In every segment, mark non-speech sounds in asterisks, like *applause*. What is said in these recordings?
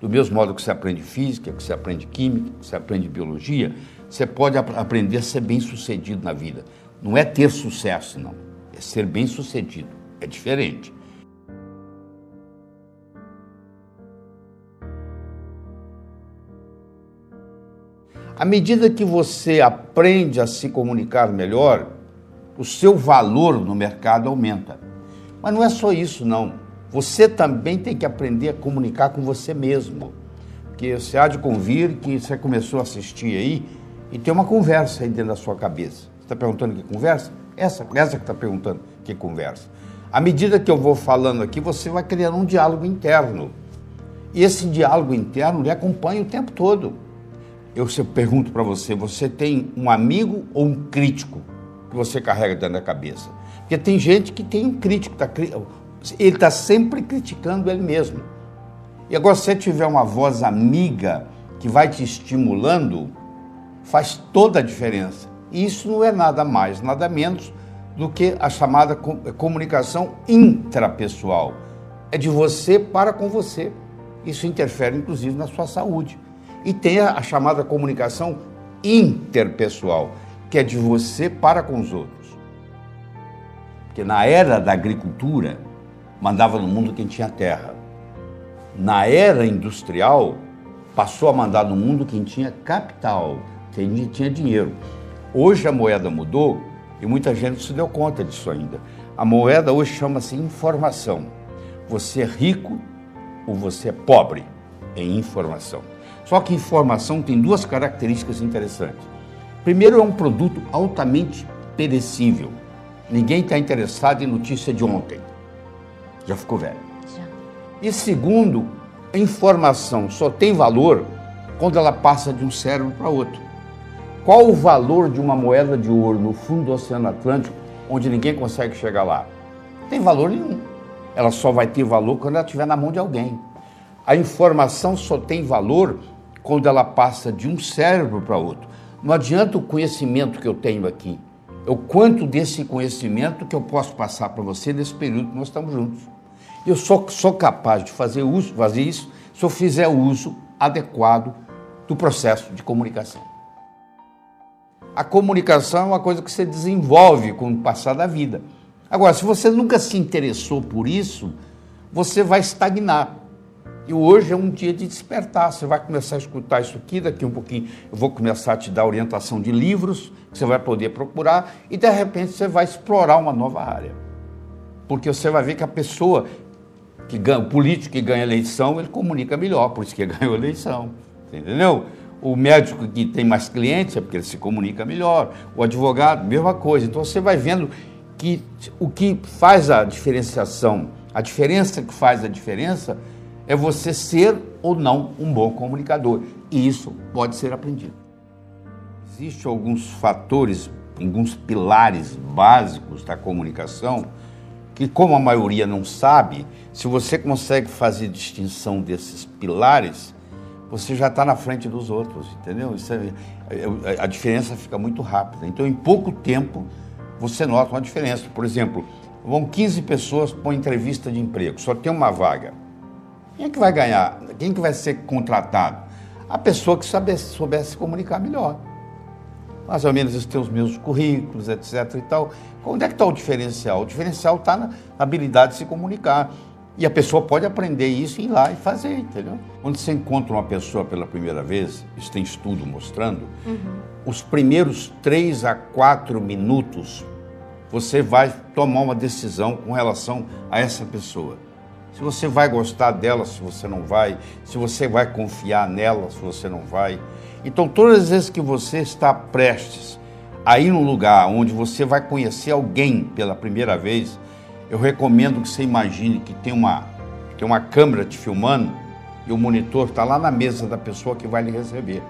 Do mesmo modo que você aprende física, que você aprende química, que você aprende biologia, você pode ap aprender a ser bem sucedido na vida. Não é ter sucesso, não. É ser bem sucedido. É diferente. À medida que você aprende a se comunicar melhor, o seu valor no mercado aumenta. Mas não é só isso, não. Você também tem que aprender a comunicar com você mesmo. Porque você há de convir que você começou a assistir aí e tem uma conversa aí dentro da sua cabeça. Você está perguntando que conversa? Essa, essa que está perguntando que conversa. À medida que eu vou falando aqui, você vai criando um diálogo interno. E esse diálogo interno lhe acompanha o tempo todo eu pergunto para você, você tem um amigo ou um crítico que você carrega dentro da cabeça? Porque tem gente que tem um crítico, tá, ele está sempre criticando ele mesmo. E agora, se você tiver uma voz amiga que vai te estimulando, faz toda a diferença. E isso não é nada mais, nada menos do que a chamada comunicação intrapessoal. É de você para com você. Isso interfere, inclusive, na sua saúde. E tem a, chamada comunicação interpessoal, que é de você para com os outros. Porque na era da agricultura, mandava no mundo quem tinha terra. Na era industrial, passou a mandar no mundo quem tinha capital, quem tinha dinheiro. Hoje a moeda mudou e muita gente se deu conta disso ainda. A moeda hoje chama-se informação. Você é rico ou você é pobre em informação. Só que informação tem duas características interessantes. Primeiro, é um produto altamente perecível. Ninguém está interessado em notícia de ontem. Já ficou velho. Já. E segundo, a informação só tem valor quando ela passa de um cérebro para outro. Qual o valor de uma moeda de ouro no fundo do Oceano Atlântico, onde ninguém consegue chegar lá? Não tem valor nenhum. Ela só vai ter valor quando ela estiver na mão de alguém. A informação só tem valor quando ela passa de um cérebro para outro. Não adianta o conhecimento que eu tenho aqui. É o quanto desse conhecimento que eu posso passar para você nesse período que nós estamos juntos. Eu só sou capaz de fazer uso, fazer isso se eu fizer uso adequado do processo de comunicação. A comunicação é uma coisa que você desenvolve com o passar da vida. Agora, se você nunca se interessou por isso, você vai estagnar. E hoje é um dia de despertar. Você vai começar a escutar isso aqui, daqui um pouquinho eu vou começar a te dar orientação de livros que você vai poder procurar e de repente você vai explorar uma nova área. Porque você vai ver que a pessoa que ganha, o político que ganha eleição, ele comunica melhor, por isso que *laughs* ganhou a eleição. Entendeu? O médico que tem mais clientes é porque ele se comunica melhor. O advogado, mesma coisa. Então você vai vendo que o que faz a diferenciação, a diferença que faz a diferença é você ser ou não um bom comunicador. E isso pode ser aprendido. Existem alguns fatores, alguns pilares básicos da comunicação que, como a maioria não sabe, se você consegue fazer distinção desses pilares, você já está na frente dos outros, entendeu? É, é, a diferença fica muito rápida. Então, em pouco tempo, você nota uma diferença. Por exemplo, vão 15 pessoas para uma entrevista de emprego, só tem uma vaga. Quem é que vai ganhar? Quem é que vai ser contratado? A pessoa que soubesse se comunicar melhor. Mais ou menos ter os meus currículos, etc. e tal. Onde é que está o diferencial? O diferencial está na habilidade de se comunicar. E a pessoa pode aprender isso e ir lá e fazer, entendeu? Quando você encontra uma pessoa pela primeira vez, isso tem estudo mostrando, uhum. os primeiros três a quatro minutos você vai tomar uma decisão com relação a essa pessoa se você vai gostar dela, se você não vai, se você vai confiar nela, se você não vai. Então, todas as vezes que você está prestes a ir num lugar onde você vai conhecer alguém pela primeira vez, eu recomendo que você imagine que tem uma, tem uma câmera te filmando e o monitor está lá na mesa da pessoa que vai lhe receber.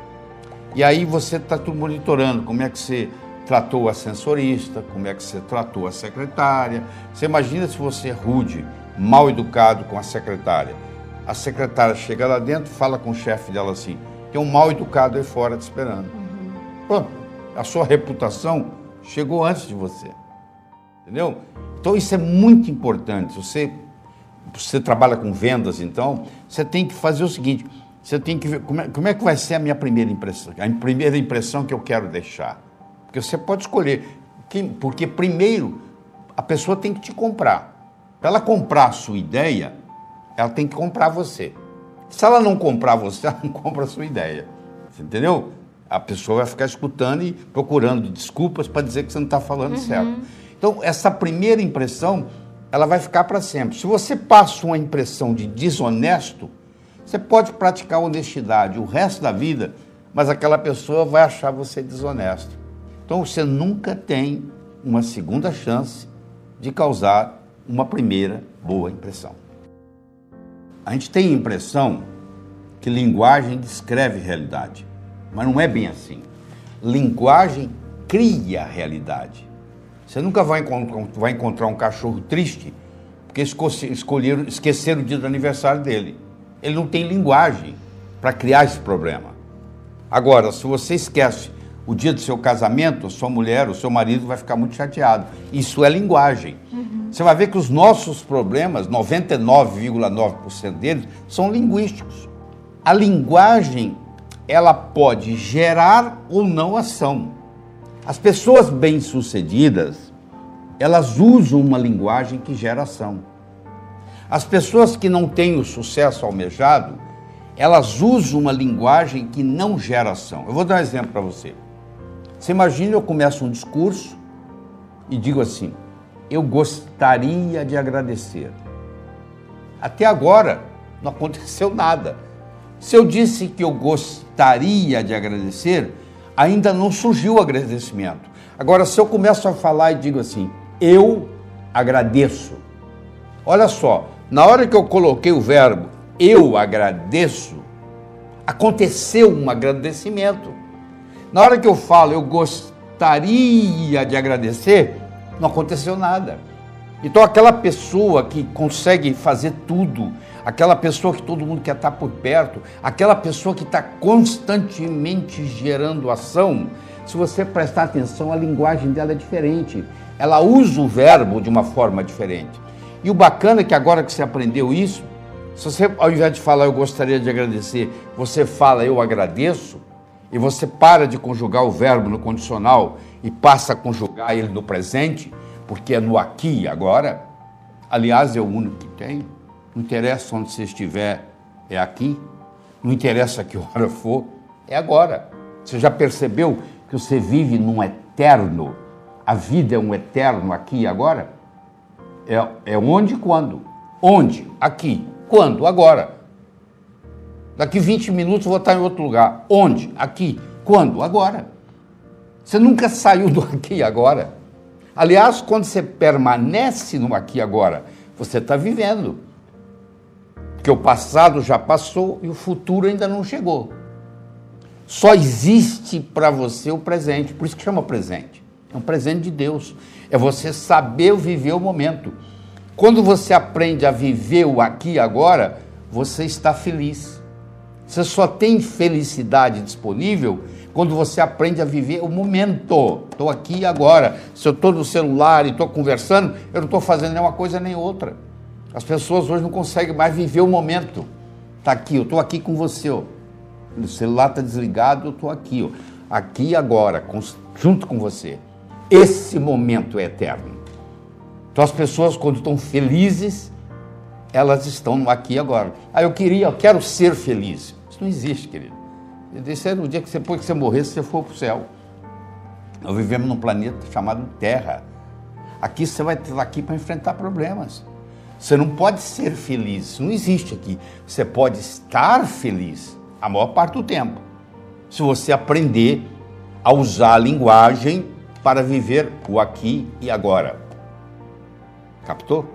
E aí você está tudo monitorando como é que você tratou o ascensorista, como é que você tratou a secretária. Você imagina se você é rude mal educado com a secretária. A secretária chega lá dentro, fala com o chefe dela assim: tem um mal educado aí fora te esperando. Uhum. Pronto, a sua reputação chegou antes de você. Entendeu? Então isso é muito importante. Você você trabalha com vendas, então, você tem que fazer o seguinte: você tem que ver como é, como é que vai ser a minha primeira impressão, a primeira impressão que eu quero deixar. Porque você pode escolher, porque primeiro a pessoa tem que te comprar. Para ela comprar a sua ideia, ela tem que comprar você. Se ela não comprar você, *laughs* ela não compra a sua ideia. Você entendeu? A pessoa vai ficar escutando e procurando desculpas para dizer que você não está falando uhum. certo. Então, essa primeira impressão, ela vai ficar para sempre. Se você passa uma impressão de desonesto, você pode praticar honestidade o resto da vida, mas aquela pessoa vai achar você desonesto. Então, você nunca tem uma segunda chance de causar uma primeira boa impressão. A gente tem a impressão que linguagem descreve realidade, mas não é bem assim. Linguagem cria realidade. Você nunca vai encontrar, vai encontrar um cachorro triste porque escolheram, esqueceram o dia do aniversário dele. Ele não tem linguagem para criar esse problema. Agora, se você esquece o dia do seu casamento, a sua mulher, o seu marido vai ficar muito chateado. Isso é linguagem. Uhum. Você vai ver que os nossos problemas, 99,9% deles, são linguísticos. A linguagem, ela pode gerar ou não ação. As pessoas bem-sucedidas, elas usam uma linguagem que gera ação. As pessoas que não têm o sucesso almejado, elas usam uma linguagem que não gera ação. Eu vou dar um exemplo para você. Você imagina eu começo um discurso e digo assim: eu gostaria de agradecer. Até agora não aconteceu nada. Se eu disse que eu gostaria de agradecer, ainda não surgiu o agradecimento. Agora, se eu começo a falar e digo assim, eu agradeço. Olha só, na hora que eu coloquei o verbo eu agradeço, aconteceu um agradecimento. Na hora que eu falo eu gostaria de agradecer, não aconteceu nada. Então, aquela pessoa que consegue fazer tudo, aquela pessoa que todo mundo quer estar por perto, aquela pessoa que está constantemente gerando ação, se você prestar atenção, a linguagem dela é diferente. Ela usa o verbo de uma forma diferente. E o bacana é que agora que você aprendeu isso, se você, ao invés de falar eu gostaria de agradecer, você fala eu agradeço, e você para de conjugar o verbo no condicional e passa a conjugar ele no presente, porque é no aqui e agora, aliás, é o único que tem. Não interessa onde você estiver, é aqui. Não interessa que hora for, é agora. Você já percebeu que você vive num eterno? A vida é um eterno aqui e agora? É, é onde e quando? Onde? Aqui. Quando? Agora. Daqui 20 minutos vou estar em outro lugar. Onde? Aqui. Quando? Agora. Você nunca saiu do aqui e agora. Aliás, quando você permanece no aqui e agora, você está vivendo. Porque o passado já passou e o futuro ainda não chegou. Só existe para você o presente, por isso que chama presente. É um presente de Deus. É você saber viver o momento. Quando você aprende a viver o aqui e agora, você está feliz. Você só tem felicidade disponível quando você aprende a viver o momento. Estou aqui agora. Se eu estou no celular e estou conversando, eu não estou fazendo nenhuma coisa nem outra. As pessoas hoje não conseguem mais viver o momento. Está aqui, eu estou aqui com você. Ó. O celular está desligado, eu estou aqui. Ó. Aqui agora, junto com você. Esse momento é eterno. Então as pessoas, quando estão felizes, elas estão aqui agora. Ah, eu queria, eu quero ser feliz. Isso não existe, querido. Isso é no dia que você, depois que você morrer, você for para o céu. Nós vivemos num planeta chamado Terra. Aqui você vai estar aqui para enfrentar problemas. Você não pode ser feliz, isso não existe aqui. Você pode estar feliz a maior parte do tempo, se você aprender a usar a linguagem para viver o aqui e agora. Captou?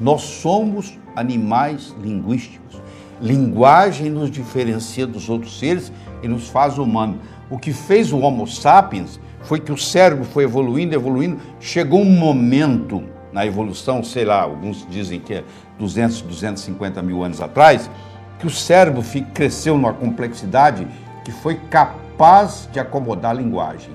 Nós somos animais linguísticos. Linguagem nos diferencia dos outros seres e nos faz humano. O que fez o Homo sapiens foi que o cérebro foi evoluindo, evoluindo, chegou um momento na evolução, sei lá, alguns dizem que é 200, 250 mil anos atrás, que o cérebro cresceu numa complexidade que foi capaz de acomodar a linguagem.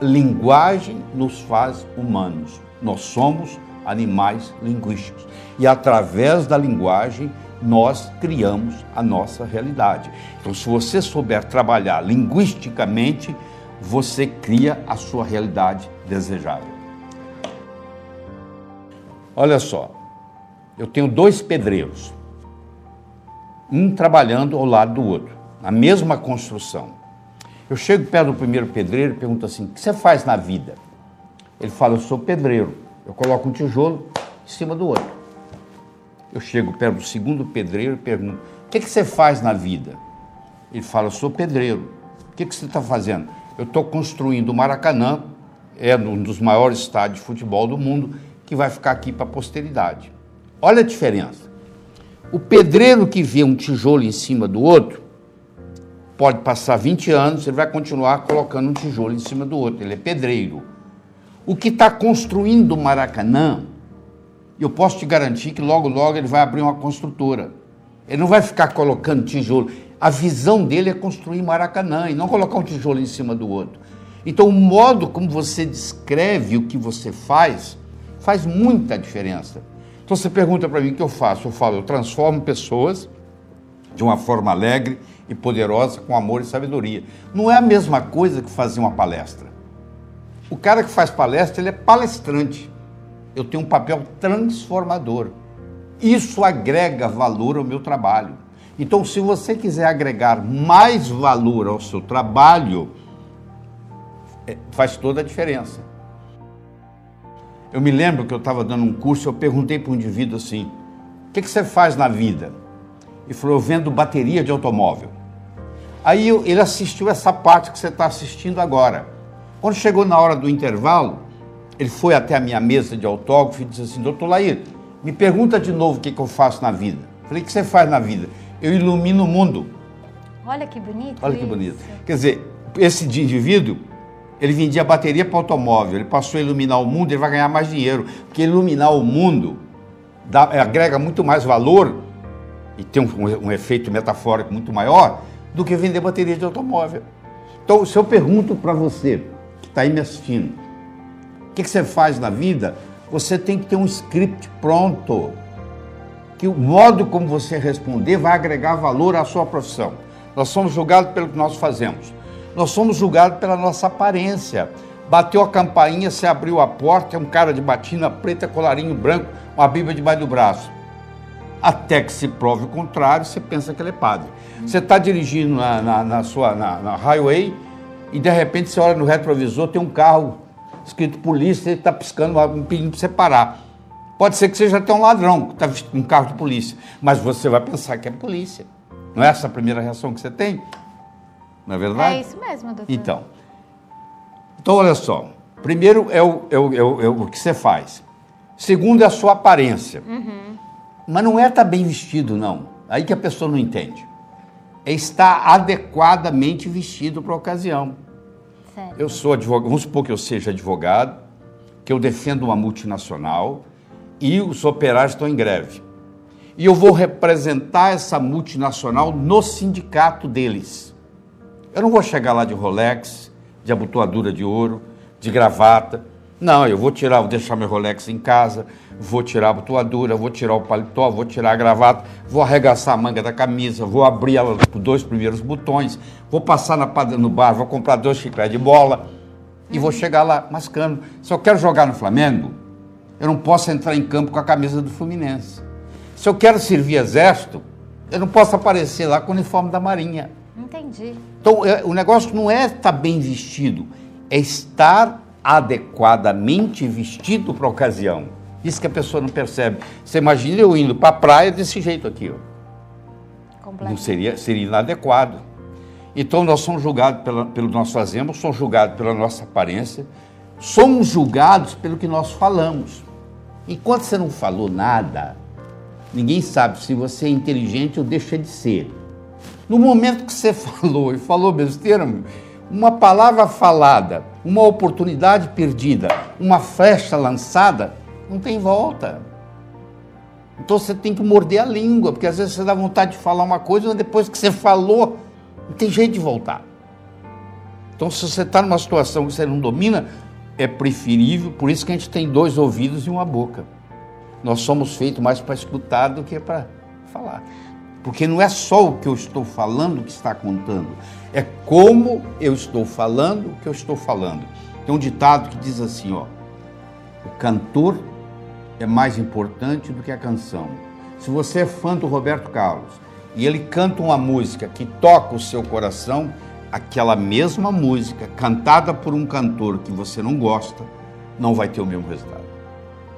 Linguagem nos faz humanos. Nós somos animais linguísticos. E através da linguagem, nós criamos a nossa realidade. Então, se você souber trabalhar linguisticamente, você cria a sua realidade desejável. Olha só, eu tenho dois pedreiros, um trabalhando ao lado do outro, na mesma construção. Eu chego perto do primeiro pedreiro e pergunto assim: o que você faz na vida? Ele fala: eu sou pedreiro. Eu coloco um tijolo em cima do outro. Eu chego perto do segundo pedreiro e pergunto: o que, que você faz na vida? Ele fala: sou pedreiro. O que, que você está fazendo? Eu estou construindo o Maracanã, é um dos maiores estádios de futebol do mundo, que vai ficar aqui para a posteridade. Olha a diferença. O pedreiro que vê um tijolo em cima do outro, pode passar 20 anos, ele vai continuar colocando um tijolo em cima do outro. Ele é pedreiro. O que está construindo o Maracanã, eu posso te garantir que logo, logo ele vai abrir uma construtora. Ele não vai ficar colocando tijolo. A visão dele é construir Maracanã e não colocar um tijolo em cima do outro. Então, o modo como você descreve o que você faz faz muita diferença. Então, você pergunta para mim o que eu faço. Eu falo, eu transformo pessoas de uma forma alegre e poderosa, com amor e sabedoria. Não é a mesma coisa que fazer uma palestra. O cara que faz palestra, ele é palestrante. Eu tenho um papel transformador. Isso agrega valor ao meu trabalho. Então, se você quiser agregar mais valor ao seu trabalho, é, faz toda a diferença. Eu me lembro que eu estava dando um curso, eu perguntei para um indivíduo assim: o que, que você faz na vida? Ele falou: eu vendo bateria de automóvel. Aí ele assistiu essa parte que você está assistindo agora. Quando chegou na hora do intervalo, ele foi até a minha mesa de autógrafo e disse assim: Doutor Lair, me pergunta de novo o que, que eu faço na vida. Falei: O que você faz na vida? Eu ilumino o mundo. Olha que bonito. Olha que bonito. Quer dizer, esse indivíduo, ele vendia bateria para automóvel, ele passou a iluminar o mundo, ele vai ganhar mais dinheiro. Porque iluminar o mundo dá, agrega muito mais valor e tem um, um efeito metafórico muito maior do que vender bateria de automóvel. Então, se eu pergunto para você, que está aí me assistindo, o que, que você faz na vida? Você tem que ter um script pronto. Que o modo como você responder vai agregar valor à sua profissão. Nós somos julgados pelo que nós fazemos. Nós somos julgados pela nossa aparência. Bateu a campainha, você abriu a porta, é um cara de batina preta, colarinho branco, uma bíblia debaixo do braço. Até que se prove o contrário, você pensa que ele é padre. Você está dirigindo na, na, na sua na, na, highway e de repente você olha no retrovisor, tem um carro escrito polícia, ele está piscando, pedindo para você parar. Pode ser que seja até um ladrão que está vestindo um carro de polícia, mas você vai pensar que é polícia. Não é essa a primeira reação que você tem? Não é verdade? É isso mesmo, doutor. Então, então olha só. Primeiro é o, é o, é o, é o que você faz. Segundo é a sua aparência. Uhum. Mas não é estar tá bem vestido, não. Aí que a pessoa não entende. É estar adequadamente vestido para a ocasião. Certo. Eu sou advogado, vamos supor que eu seja advogado, que eu defendo uma multinacional e os operários estão em greve. E eu vou representar essa multinacional no sindicato deles. Eu não vou chegar lá de Rolex, de abotoadura de ouro, de gravata. Não, eu vou tirar, vou deixar meu Rolex em casa, vou tirar a botoadura, vou tirar o paletó, vou tirar a gravata, vou arregaçar a manga da camisa, vou abrir ela por dois primeiros botões, vou passar na, no bar, vou comprar dois chicletes de bola e vou chegar lá mascando. Se eu quero jogar no Flamengo, eu não posso entrar em campo com a camisa do Fluminense. Se eu quero servir exército, eu não posso aparecer lá com o uniforme da Marinha. Entendi. Então, é, o negócio não é estar bem vestido, é estar adequadamente vestido para a ocasião. Isso que a pessoa não percebe. Você imagina eu indo para a praia desse jeito aqui, ó. Não seria, seria inadequado. Então nós somos julgados pela, pelo que nós fazemos, somos julgados pela nossa aparência, somos julgados pelo que nós falamos. Enquanto você não falou nada, ninguém sabe se você é inteligente ou deixa de ser. No momento que você *laughs* falou e falou besteira, uma palavra falada, uma oportunidade perdida, uma flecha lançada, não tem volta. Então você tem que morder a língua, porque às vezes você dá vontade de falar uma coisa, mas depois que você falou, não tem jeito de voltar. Então, se você está numa situação que você não domina, é preferível, por isso que a gente tem dois ouvidos e uma boca. Nós somos feitos mais para escutar do que para falar. Porque não é só o que eu estou falando que está contando, é como eu estou falando o que eu estou falando. Tem um ditado que diz assim, ó: O cantor é mais importante do que a canção. Se você é fã do Roberto Carlos e ele canta uma música que toca o seu coração, aquela mesma música cantada por um cantor que você não gosta, não vai ter o mesmo resultado.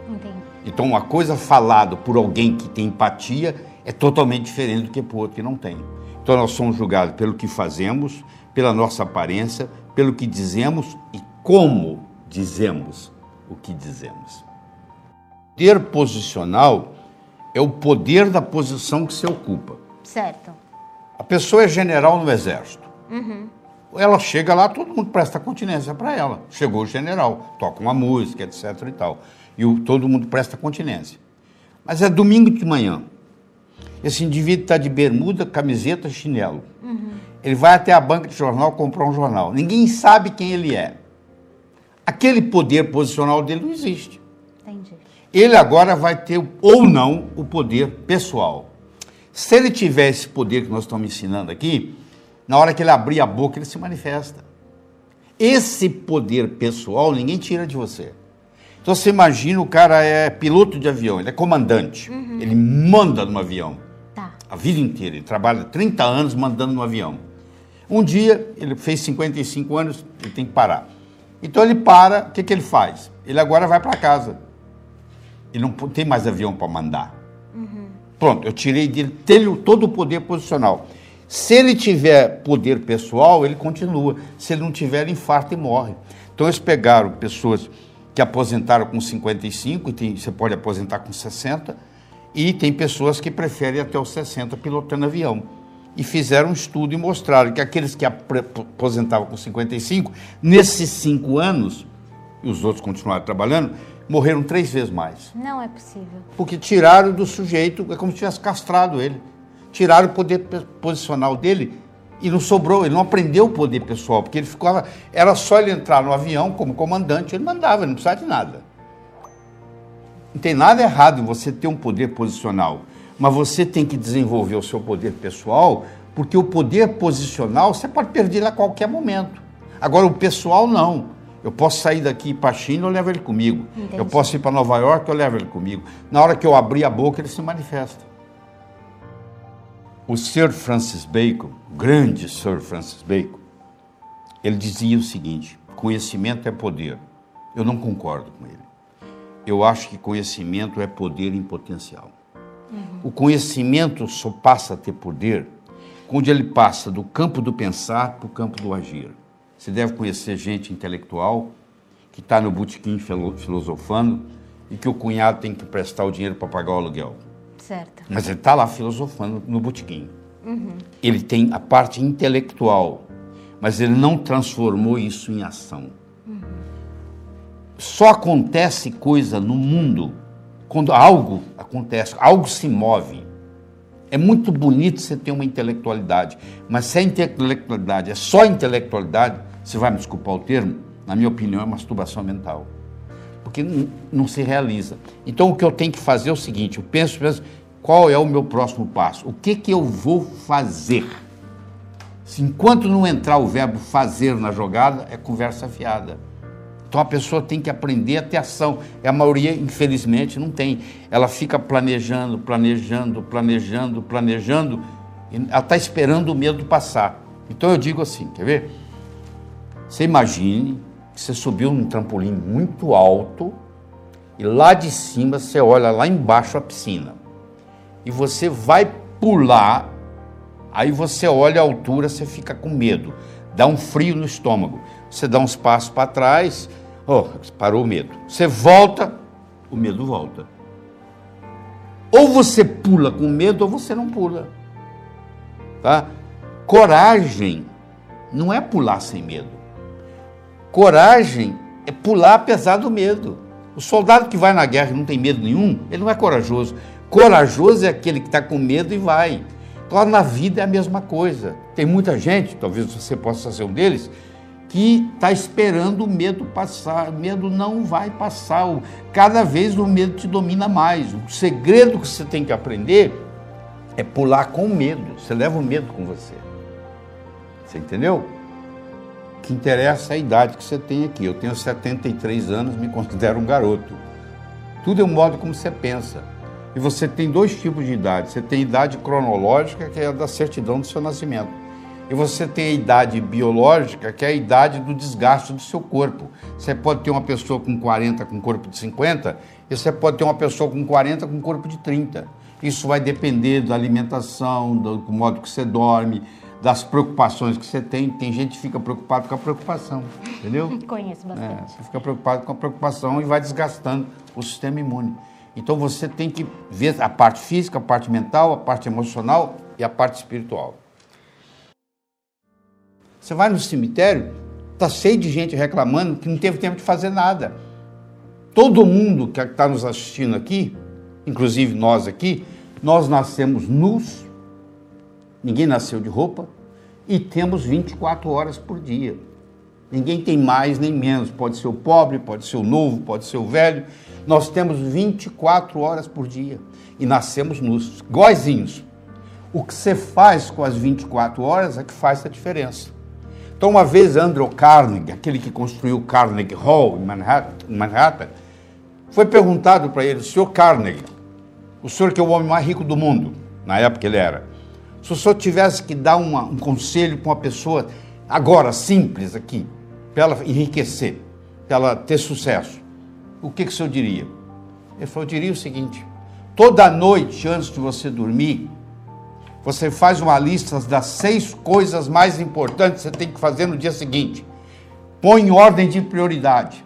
Entendi. Então, uma coisa falada por alguém que tem empatia é totalmente diferente do que por outro que não tem. Então, nós somos julgados pelo que fazemos, pela nossa aparência, pelo que dizemos e como dizemos o que dizemos. Poder posicional é o poder da posição que se ocupa. Certo. A pessoa é general no exército. Ela chega lá, todo mundo presta continência para ela. Chegou o general, toca uma música, etc. e tal. E o- todo mundo presta continência. Mas é domingo de manhã. Esse indivíduo está de bermuda, camiseta, chinelo. Ele vai até a banca de jornal comprar um jornal. Ninguém sabe quem ele é. Aquele poder posicional dele não existe. Entendi. Ele agora vai ter ou não o poder pessoal. Se ele tiver esse poder que nós estamos ensinando aqui, na hora que ele abrir a boca, ele se manifesta. Esse poder pessoal ninguém tira de você. Então você imagina o cara é piloto de avião, ele é comandante, ele manda no avião Tá. a vida inteira. Ele trabalha 30 anos mandando no avião. Um dia, ele fez 55 anos, ele tem que parar. Então ele para, o que, que ele faz? Ele agora vai para casa. Ele não tem mais avião para mandar. Pronto, eu tirei dele todo o poder posicional. Se ele tiver poder pessoal, ele continua. Se ele não tiver, ele infarta e morre. Então eles pegaram pessoas que aposentaram com 55, e tem- você pode aposentar com 60, e tem pessoas que preferem até os 60 pilotando avião. E fizeram um estudo e mostraram que aqueles que aposentavam com 55, nesses cinco anos, e os outros continuaram trabalhando, morreram três vezes mais. Não é possível. Porque tiraram do sujeito, é como se tivesse castrado ele. Tiraram o poder posicional dele e não sobrou, ele não aprendeu o poder pessoal, porque ele ficava. Era só ele entrar no avião como comandante, ele mandava, ele não precisava de nada. Não tem nada errado em você ter um poder posicional, mas você tem que desenvolver o seu poder pessoal, porque o poder posicional você pode perder a qualquer momento. Agora, o pessoal não. Eu posso sair daqui para a China, eu levo ele comigo. Entendi. Eu posso ir para Nova York, eu levo ele comigo. Na hora que eu abrir a boca, ele se manifesta. O Sir Francis Bacon, o grande Sir Francis Bacon, ele dizia o seguinte: conhecimento é poder. Eu não concordo com ele. Eu acho que conhecimento é poder em potencial. O conhecimento só passa a ter poder quando ele passa do campo do pensar para o campo do agir. Você deve conhecer gente intelectual que está no botequim filo- filosofando e que o cunhado tem que prestar o dinheiro para pagar o aluguel. Certo. Mas ele está lá filosofando no botequim. Ele tem a parte intelectual, mas ele não transformou isso em ação. Só acontece coisa no mundo quando algo acontece, algo se move. É muito bonito você ter uma intelectualidade, mas se a intelectualidade é só intelectualidade, você vai me desculpar o termo, na minha opinião, é masturbação mental porque não, não se realiza. Então o que eu tenho que fazer é o seguinte: eu penso, penso qual é o meu próximo passo? O que, que eu vou fazer? Se enquanto não entrar o verbo fazer na jogada, é conversa fiada. Então a pessoa tem que aprender a ter ação. E a maioria, infelizmente, não tem. Ela fica planejando, planejando, planejando, planejando, ela está esperando o medo passar. Então eu digo assim: quer ver? Você imagine que você subiu num trampolim muito alto e lá de cima você olha lá embaixo a piscina. E você vai pular, aí você olha a altura, você fica com medo, dá um frio no estômago. Você dá uns passos para trás, oh, parou o medo. Você volta, o medo volta. Ou você pula com medo ou você não pula. Tá? Coragem não é pular sem medo. Coragem é pular apesar do medo. O soldado que vai na guerra e não tem medo nenhum, ele não é corajoso. Corajoso é aquele que está com medo e vai. Então, na vida é a mesma coisa. Tem muita gente, talvez você possa ser um deles, que está esperando o medo passar. O medo não vai passar. Cada vez o medo te domina mais. O segredo que você tem que aprender é pular com medo. Você leva o medo com você. Você entendeu? O que interessa é a idade que você tem aqui. Eu tenho 73 anos, me considero um garoto. Tudo é o modo como você pensa. E você tem dois tipos de idade. Você tem idade cronológica, que é a da certidão do seu nascimento e você tem a idade biológica, que é a idade do desgaste do seu corpo. Você pode ter uma pessoa com 40 com corpo de 50, e você pode ter uma pessoa com 40 com corpo de 30. Isso vai depender da alimentação, do modo que você dorme, das preocupações que você tem. Tem gente que fica preocupado com a preocupação, entendeu? *laughs* Conheço bastante. É, você fica preocupado com a preocupação e vai desgastando o sistema imune. Então você tem que ver a parte física, a parte mental, a parte emocional e a parte espiritual. Você vai no cemitério, está cheio de gente reclamando que não teve tempo de fazer nada. Todo mundo que está nos assistindo aqui, inclusive nós aqui, nós nascemos nus, ninguém nasceu de roupa, e temos 24 horas por dia. Ninguém tem mais nem menos. Pode ser o pobre, pode ser o novo, pode ser o velho. Nós temos 24 horas por dia e nascemos nus, iguaizinhos. O que você faz com as 24 horas é que faz a diferença. Então, uma vez Andrew Carnegie, aquele que construiu Carnegie Hall em Manhattan, Manhattan foi perguntado para ele, senhor Carnegie, o senhor que é o homem mais rico do mundo, na época ele era, se o senhor tivesse que dar uma, um conselho para uma pessoa, agora, simples aqui, para ela enriquecer, para ela ter sucesso, o que, que o senhor diria? Ele falou, eu diria o seguinte, toda noite antes de você dormir, você faz uma lista das seis coisas mais importantes que você tem que fazer no dia seguinte. Põe em ordem de prioridade.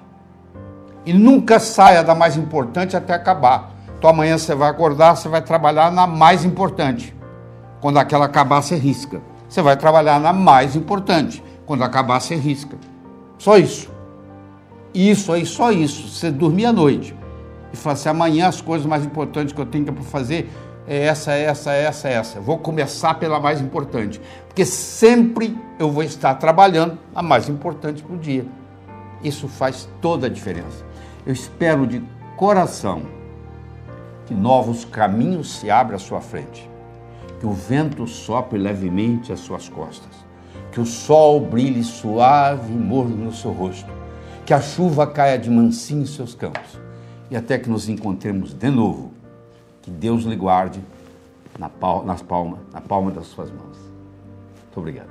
E nunca saia da mais importante até acabar. Então amanhã você vai acordar, você vai trabalhar na mais importante. Quando aquela acabar, você risca. Você vai trabalhar na mais importante. Quando acabar, você risca. Só isso. Isso aí, só isso. Você dormir à noite e falar assim: amanhã as coisas mais importantes que eu tenho para fazer é essa, essa, essa, essa. Vou começar pela mais importante, porque sempre eu vou estar trabalhando a mais importante para o dia. Isso faz toda a diferença. Eu espero de coração que novos caminhos se abram à sua frente, que o vento sopre levemente às suas costas, que o sol brilhe suave e morno no seu rosto, que a chuva caia de mansinho em seus campos e até que nos encontremos de novo que Deus lhe guarde na palma, nas na palma das suas mãos. Muito obrigado.